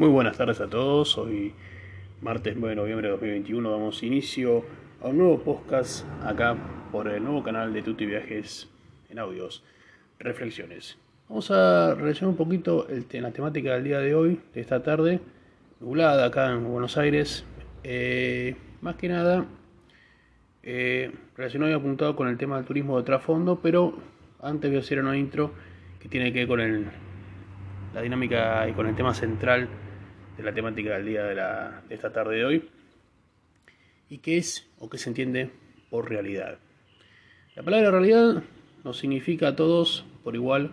Muy buenas tardes a todos. Hoy, martes 9 de noviembre de 2021, damos inicio a un nuevo podcast acá por el nuevo canal de Tuti Viajes en audios, reflexiones. Vamos a relacionar un poquito el, la temática del día de hoy, de esta tarde, nublada acá en Buenos Aires. Eh, más que nada, eh, relacionado y apuntado con el tema del turismo de trasfondo, pero antes voy a hacer una intro que tiene que ver con la dinámica y con el tema central de la temática del día de, la, de esta tarde de hoy. ¿Y qué es o qué se entiende por realidad? La palabra realidad nos significa a todos por igual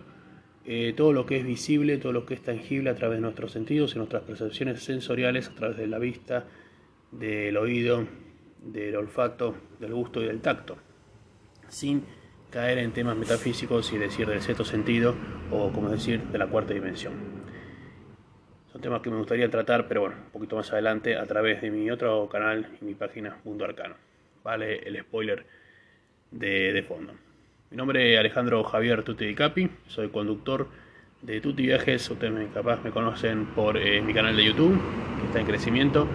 eh, todo lo que es visible, todo lo que es tangible a través de nuestros sentidos y nuestras percepciones sensoriales, a través de la vista, del oído, del olfato, del gusto y del tacto, sin caer en temas metafísicos y decir del sexto sentido o como decir de la cuarta dimensión. Son temas que me gustaría tratar, pero bueno, un poquito más adelante a través de mi otro canal y mi página Mundo Arcano. Vale el spoiler de, fondo. Mi nombre es Alejandro Javier Tuti Capi, soy conductor de Tuti Viajes, ustedes me, capaz me conocen por eh, mi canal de YouTube, que está en crecimiento,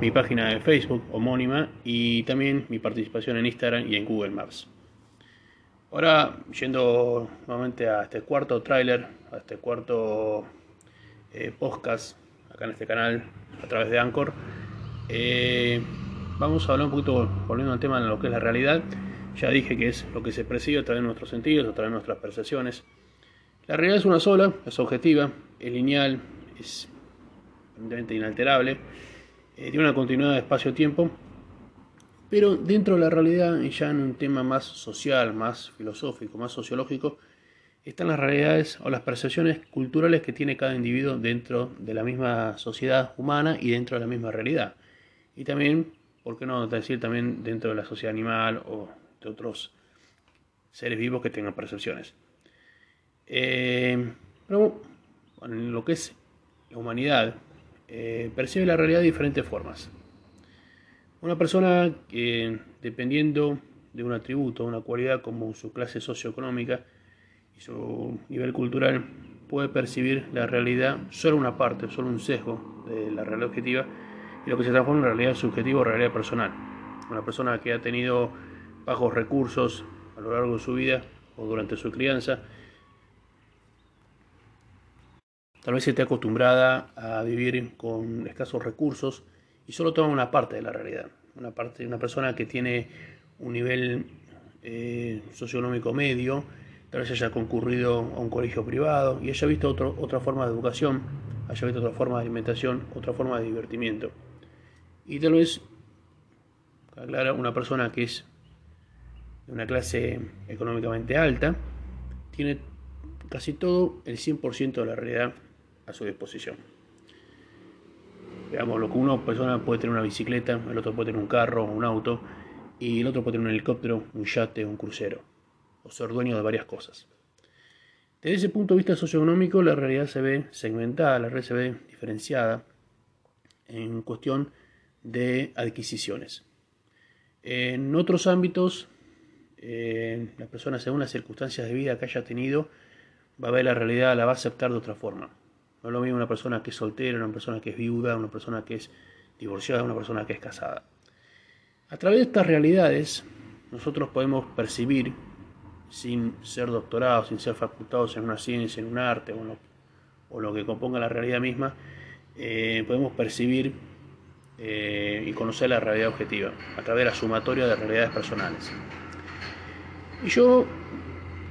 mi página de Facebook homónima y también mi participación en Instagram y en Google Maps. Ahora, yendo nuevamente a este cuarto tráiler, a este cuarto eh, podcast, acá en este canal, a través de Anchor, eh, vamos a hablar un poquito, volviendo al tema de lo que es la realidad. Ya dije que es lo que se percibe a través de nuestros sentidos, a través de nuestras percepciones. La realidad es una sola, es objetiva, es lineal, es evidentemente inalterable, eh, tiene una continuidad de espacio-tiempo pero dentro de la realidad, y ya en un tema más social, más filosófico, más sociológico, están las realidades o las percepciones culturales que tiene cada individuo dentro de la misma sociedad humana y dentro de la misma realidad. Y también, ¿por qué no decir también dentro de la sociedad animal o de otros seres vivos que tengan percepciones? Eh, pero en lo que es la humanidad, eh, percibe la realidad de diferentes formas. Una persona que, dependiendo de un atributo, una cualidad como su clase socioeconómica y su nivel cultural, puede percibir la realidad solo una parte, solo un sesgo de la realidad objetiva y lo que se transforma en realidad subjetiva o realidad personal. Una persona que ha tenido bajos recursos a lo largo de su vida o durante su crianza, tal vez esté acostumbrada a vivir con escasos recursos y solo toma una parte de la realidad. Una, parte, una persona que tiene un nivel eh, socioeconómico medio, tal vez haya concurrido a un colegio privado y haya visto otro, otra forma de educación, haya visto otra forma de alimentación, otra forma de divertimiento. Y tal vez, aclara, una persona que es de una clase económicamente alta, tiene casi todo el 100% de la realidad a su disposición. Digamos, lo que una persona puede tener una bicicleta, el otro puede tener un carro, un auto, y el otro puede tener un helicóptero, un yate, un crucero, o ser dueño de varias cosas. Desde ese punto de vista socioeconómico, la realidad se ve segmentada, la red se ve diferenciada en cuestión de adquisiciones. En otros ámbitos, eh, la persona según las circunstancias de vida que haya tenido, va a ver la realidad, la va a aceptar de otra forma. No es lo mismo una persona que es soltera, una persona que es viuda, una persona que es divorciada, una persona que es casada. A través de estas realidades, nosotros podemos percibir, sin ser doctorados, sin ser facultados en una ciencia, en un arte o, lo, que componga la realidad misma, eh, podemos percibir eh, y conocer la realidad objetiva a través de la sumatoria de realidades personales. Y yo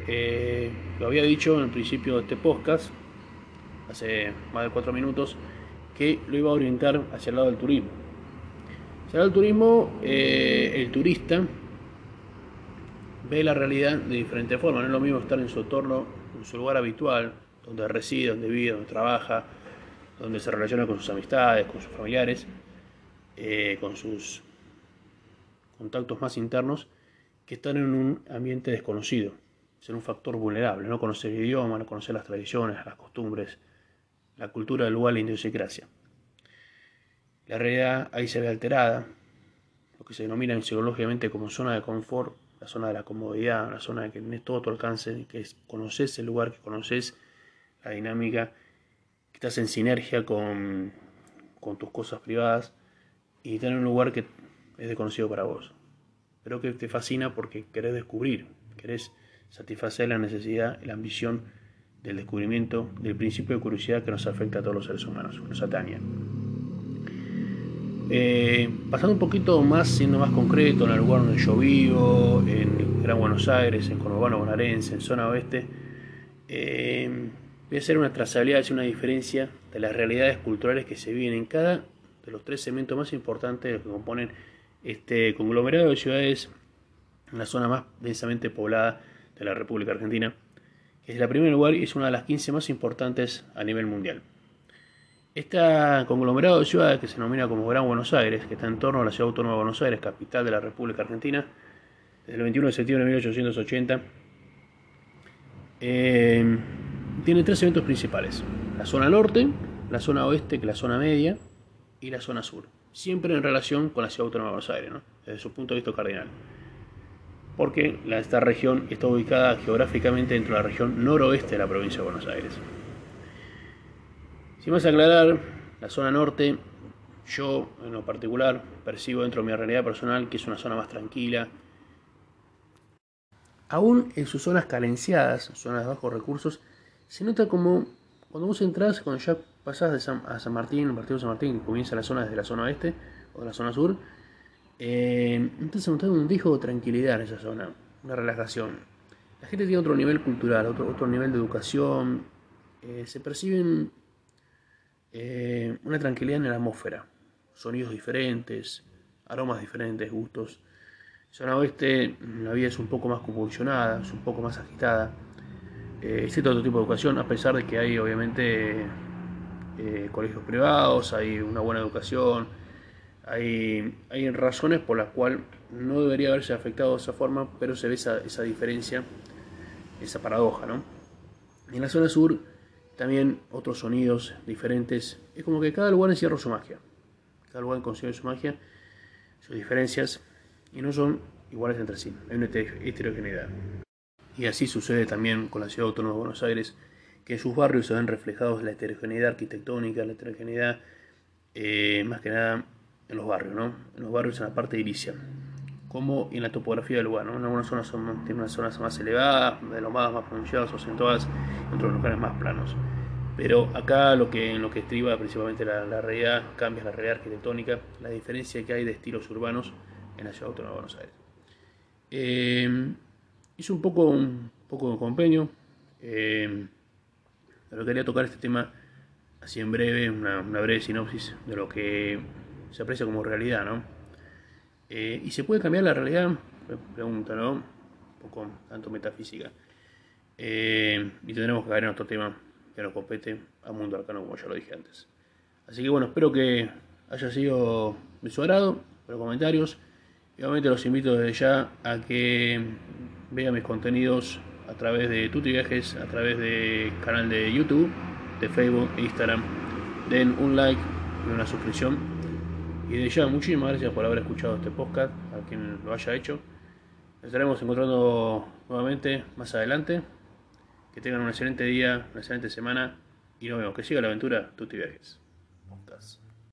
eh, lo había dicho en el principio de este podcast, hace más de cuatro minutos, que lo iba a orientar hacia el lado del turismo. Hacia el lado del turismo, el turista ve la realidad de diferentes formas. No es lo mismo estar en su entorno, en su lugar habitual, donde reside, donde vive, donde trabaja, donde se relaciona con sus amistades, con sus familiares, eh, con sus contactos más internos, que estar en un ambiente desconocido, ser un factor vulnerable, no conocer el idioma, no conocer las tradiciones, las costumbres, la cultura del lugar, la idiosincrasia. La realidad ahí se ve alterada, lo que se denomina psicológicamente como zona de confort, la zona de la comodidad, la zona de que tenés todo tu alcance, que es, conoces el lugar, que conoces la dinámica, que estás en sinergia con con tus cosas privadas y tener un lugar que es desconocido para vos, pero que te fascina porque querés descubrir, querés satisfacer la necesidad y la ambición del descubrimiento del principio de curiosidad que nos afecta a todos los seres humanos, nos atañe. Eh, pasando un poquito más, siendo más concreto, en el lugar donde yo vivo, en Gran Buenos Aires, en Conurbano Bonaerense, en zona oeste, eh, voy a hacer una trazabilidad, hacer una diferencia de las realidades culturales que se viven en cada de los tres segmentos más importantes que componen este conglomerado de ciudades en la zona más densamente poblada de la República Argentina, que es la primer lugar y es una de las 15 más importantes a nivel mundial. Este conglomerado de ciudades que se denomina como Gran Buenos Aires, que está en torno a la ciudad autónoma de Buenos Aires, capital de la República Argentina, desde el 21 de septiembre de 1880, eh, tiene tres eventos principales. La zona norte, la zona oeste, que es la zona media, y la zona sur. Siempre en relación con la ciudad autónoma de Buenos Aires, desde su punto de vista cardinal. Porque esta región está ubicada geográficamente dentro de la región noroeste de la provincia de Buenos Aires. Sin más aclarar, la zona norte, yo en lo particular percibo dentro de mi realidad personal que es una zona más tranquila. Aún en sus zonas carenciadas, zonas de bajos recursos, se nota como cuando vos entras, cuando ya pasás de San, a San Martín, el partido de San Martín, que comienza la zona desde la zona oeste o de la zona sur, eh, entonces notas un dejo de tranquilidad en esa zona, una relajación. La gente tiene otro nivel cultural, otro, otro nivel de educación, eh, se perciben eh, una tranquilidad en la atmósfera, sonidos diferentes, aromas diferentes, gustos. Zona oeste, la vida es un poco más convulsionada, es un poco más agitada. Eh, existe otro tipo de educación, a pesar de que hay obviamente eh, colegios privados, hay una buena educación, hay, hay razones por las cuales no debería haberse afectado de esa forma, pero se ve esa, esa diferencia, esa paradoja. ¿no? En la zona sur, también otros sonidos diferentes. Es como que cada lugar encierra su magia. Cada lugar consigue su magia, sus diferencias, y no son iguales entre sí. Hay una heterogeneidad. Y así sucede también con la ciudad autónoma de Buenos Aires, que en sus barrios se ven reflejados la heterogeneidad arquitectónica, la heterogeneidad eh, más que nada en los barrios, ¿no? En los barrios en la parte edilicia, como en la topografía del lugar, ¿no? En algunas zonas son, tienen unas zonas más elevadas, de más pronunciadas o acentuadas, en otros lugares más planos. Pero acá lo que, en lo que estriba principalmente la, realidad, cambia la realidad arquitectónica, la diferencia que hay de estilos urbanos en la ciudad autónoma de Buenos Aires. Eh, hice un poco, un poco de compendio, eh, pero quería tocar este tema así en breve, una, breve sinopsis de lo que se aprecia como realidad, ¿no? Eh, ¿Y se puede cambiar la realidad? Pregunta, ¿no? Un poco tanto metafísica. Eh, y tendremos que caer en otro tema que nos compete a Mundo Arcano, como ya lo dije antes. Así que bueno, espero que haya sido de su agrado, los comentarios. Y obviamente los invito desde ya a que vean mis contenidos a través de Tuti Viajes, a través del canal de YouTube, de Facebook e Instagram. Den un like y una suscripción. Y de ya, muchísimas gracias por haber escuchado este podcast, a quien lo haya hecho. Nos estaremos encontrando nuevamente más adelante. Que tengan un excelente día, una excelente semana y nos vemos. Que siga la aventura Tutti Viajes. Podcast.